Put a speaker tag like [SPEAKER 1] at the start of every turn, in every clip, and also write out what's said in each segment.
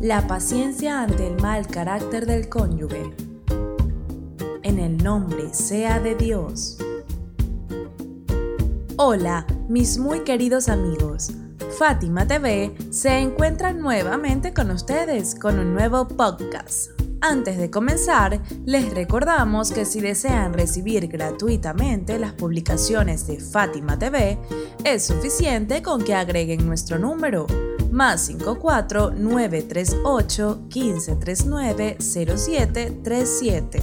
[SPEAKER 1] La paciencia ante el mal carácter del cónyuge. En el nombre sea de Dios. Hola, mis muy queridos amigos. Fátima TV se encuentra nuevamente con ustedes con un nuevo podcast. Antes de comenzar, les recordamos que si desean recibir gratuitamente las publicaciones de Fátima TV, es suficiente con que agreguen nuestro número más 54 938 1539 0737.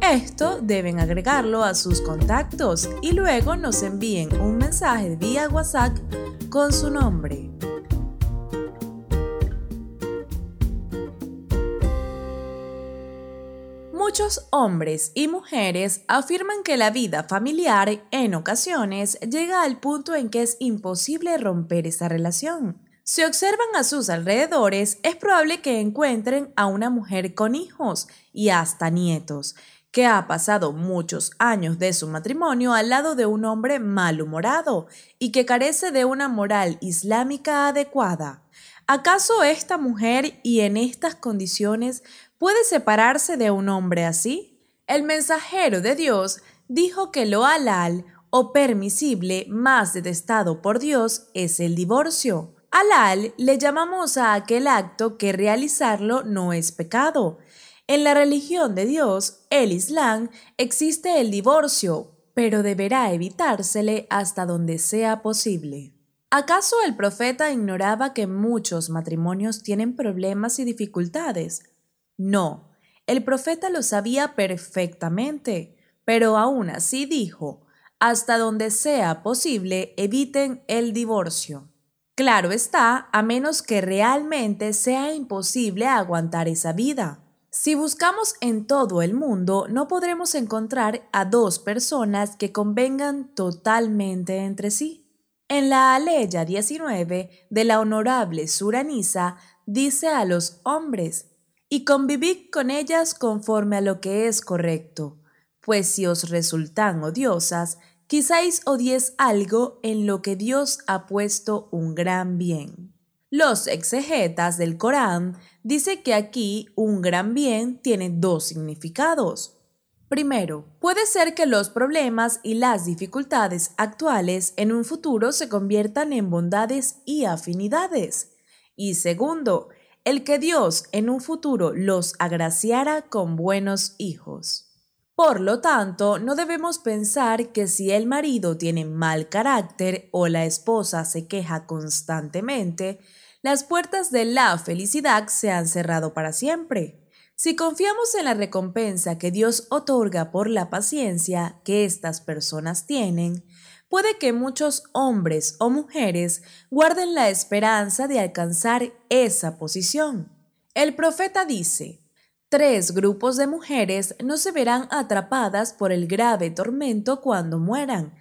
[SPEAKER 1] Esto deben agregarlo a sus contactos y luego nos envíen un mensaje vía WhatsApp con su nombre. Muchos hombres y mujeres afirman que la vida familiar en ocasiones llega al punto en que es imposible romper esa relación. Si observan a sus alrededores, es probable que encuentren a una mujer con hijos y hasta nietos, que ha pasado muchos años de su matrimonio al lado de un hombre malhumorado y que carece de una moral islámica adecuada. ¿Acaso esta mujer y en estas condiciones puede separarse de un hombre así? El mensajero de Dios dijo que lo halal o permisible más detestado por Dios es el divorcio. Halal le llamamos a aquel acto que realizarlo no es pecado. En la religión de Dios, el Islam, existe el divorcio, pero deberá evitársele hasta donde sea posible. ¿Acaso el profeta ignoraba que muchos matrimonios tienen problemas y dificultades? No, el profeta lo sabía perfectamente, pero aún así dijo, hasta donde sea posible eviten el divorcio. Claro está, a menos que realmente sea imposible aguantar esa vida. Si buscamos en todo el mundo, no podremos encontrar a dos personas que convengan totalmente entre sí. En la Aleya 19 de la Honorable Suranisa dice a los hombres, y convivid con ellas conforme a lo que es correcto, pues si os resultan odiosas, quizás odies algo en lo que Dios ha puesto un gran bien. Los exegetas del Corán dicen que aquí un gran bien tiene dos significados. Primero, puede ser que los problemas y las dificultades actuales en un futuro se conviertan en bondades y afinidades. Y segundo, el que Dios en un futuro los agraciara con buenos hijos. Por lo tanto, no debemos pensar que si el marido tiene mal carácter o la esposa se queja constantemente, las puertas de la felicidad se han cerrado para siempre. Si confiamos en la recompensa que Dios otorga por la paciencia que estas personas tienen, puede que muchos hombres o mujeres guarden la esperanza de alcanzar esa posición. El profeta dice, Tres grupos de mujeres no se verán atrapadas por el grave tormento cuando mueran,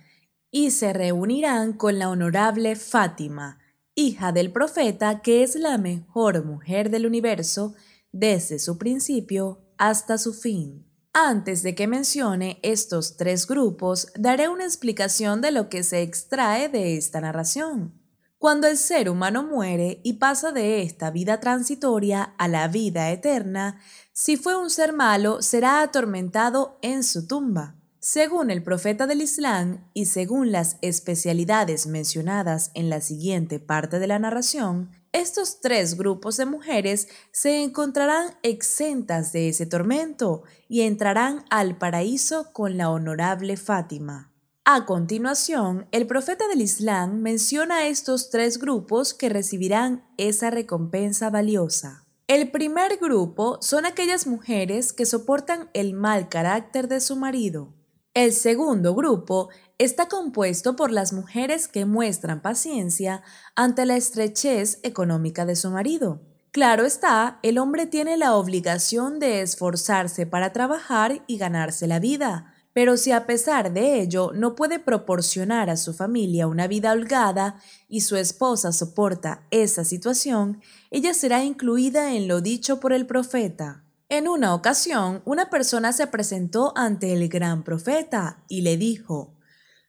[SPEAKER 1] y se reunirán con la honorable Fátima, hija del profeta que es la mejor mujer del universo, desde su principio hasta su fin. Antes de que mencione estos tres grupos, daré una explicación de lo que se extrae de esta narración. Cuando el ser humano muere y pasa de esta vida transitoria a la vida eterna, si fue un ser malo, será atormentado en su tumba. Según el profeta del Islam y según las especialidades mencionadas en la siguiente parte de la narración, estos tres grupos de mujeres se encontrarán exentas de ese tormento y entrarán al paraíso con la honorable Fátima. A continuación, el profeta del Islam menciona a estos tres grupos que recibirán esa recompensa valiosa. El primer grupo son aquellas mujeres que soportan el mal carácter de su marido. El segundo grupo está compuesto por las mujeres que muestran paciencia ante la estrechez económica de su marido. Claro está, el hombre tiene la obligación de esforzarse para trabajar y ganarse la vida, pero si a pesar de ello no puede proporcionar a su familia una vida holgada y su esposa soporta esa situación, ella será incluida en lo dicho por el profeta. En una ocasión, una persona se presentó ante el gran profeta y le dijo,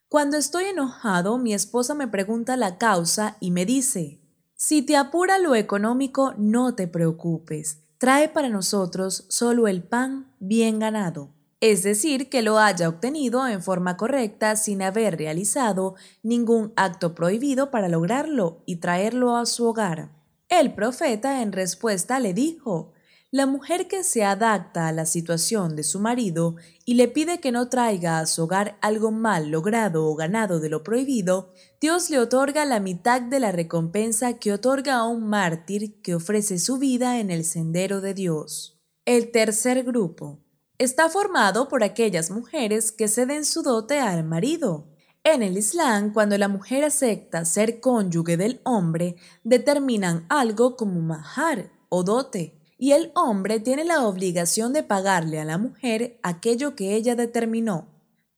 [SPEAKER 1] Cuando estoy enojado, mi esposa me pregunta la causa y me dice, Si te apura lo económico, no te preocupes. Trae para nosotros solo el pan bien ganado es decir, que lo haya obtenido en forma correcta sin haber realizado ningún acto prohibido para lograrlo y traerlo a su hogar. El profeta en respuesta le dijo, la mujer que se adapta a la situación de su marido y le pide que no traiga a su hogar algo mal logrado o ganado de lo prohibido, Dios le otorga la mitad de la recompensa que otorga a un mártir que ofrece su vida en el sendero de Dios. El tercer grupo está formado por aquellas mujeres que ceden su dote al marido. En el Islam, cuando la mujer acepta ser cónyuge del hombre, determinan algo como mahar o dote, y el hombre tiene la obligación de pagarle a la mujer aquello que ella determinó.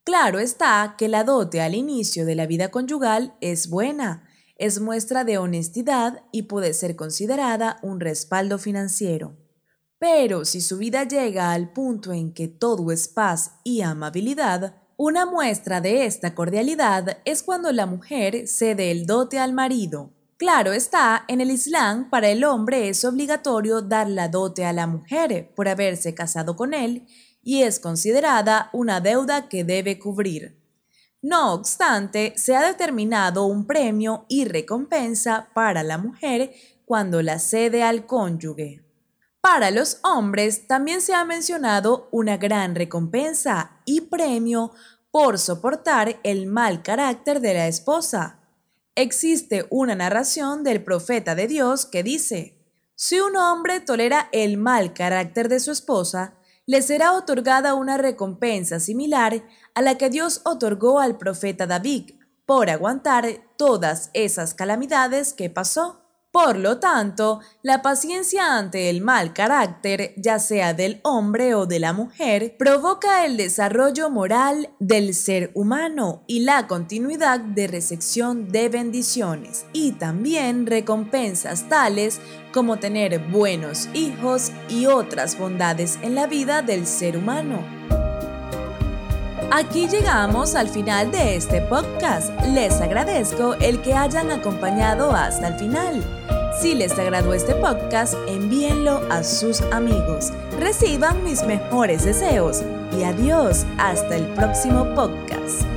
[SPEAKER 1] Claro está que la dote al inicio de la vida conyugal es buena, es muestra de honestidad y puede ser considerada un respaldo financiero. Pero si su vida llega al punto en que todo es paz y amabilidad, una muestra de esta cordialidad es cuando la mujer cede el dote al marido. Claro está, en el Islam para el hombre es obligatorio dar la dote a la mujer por haberse casado con él y es considerada una deuda que debe cubrir. No obstante, se ha determinado un premio y recompensa para la mujer cuando la cede al cónyuge. Para los hombres también se ha mencionado una gran recompensa y premio por soportar el mal carácter de la esposa. Existe una narración del profeta de Dios que dice, si un hombre tolera el mal carácter de su esposa, le será otorgada una recompensa similar a la que Dios otorgó al profeta David por aguantar todas esas calamidades que pasó. Por lo tanto, la paciencia ante el mal carácter, ya sea del hombre o de la mujer, provoca el desarrollo moral del ser humano y la continuidad de recepción de bendiciones y también recompensas tales como tener buenos hijos y otras bondades en la vida del ser humano. Aquí llegamos al final de este podcast. Les agradezco el que hayan acompañado hasta el final. Si les agradó este podcast, envíenlo a sus amigos. Reciban mis mejores deseos y adiós hasta el próximo podcast.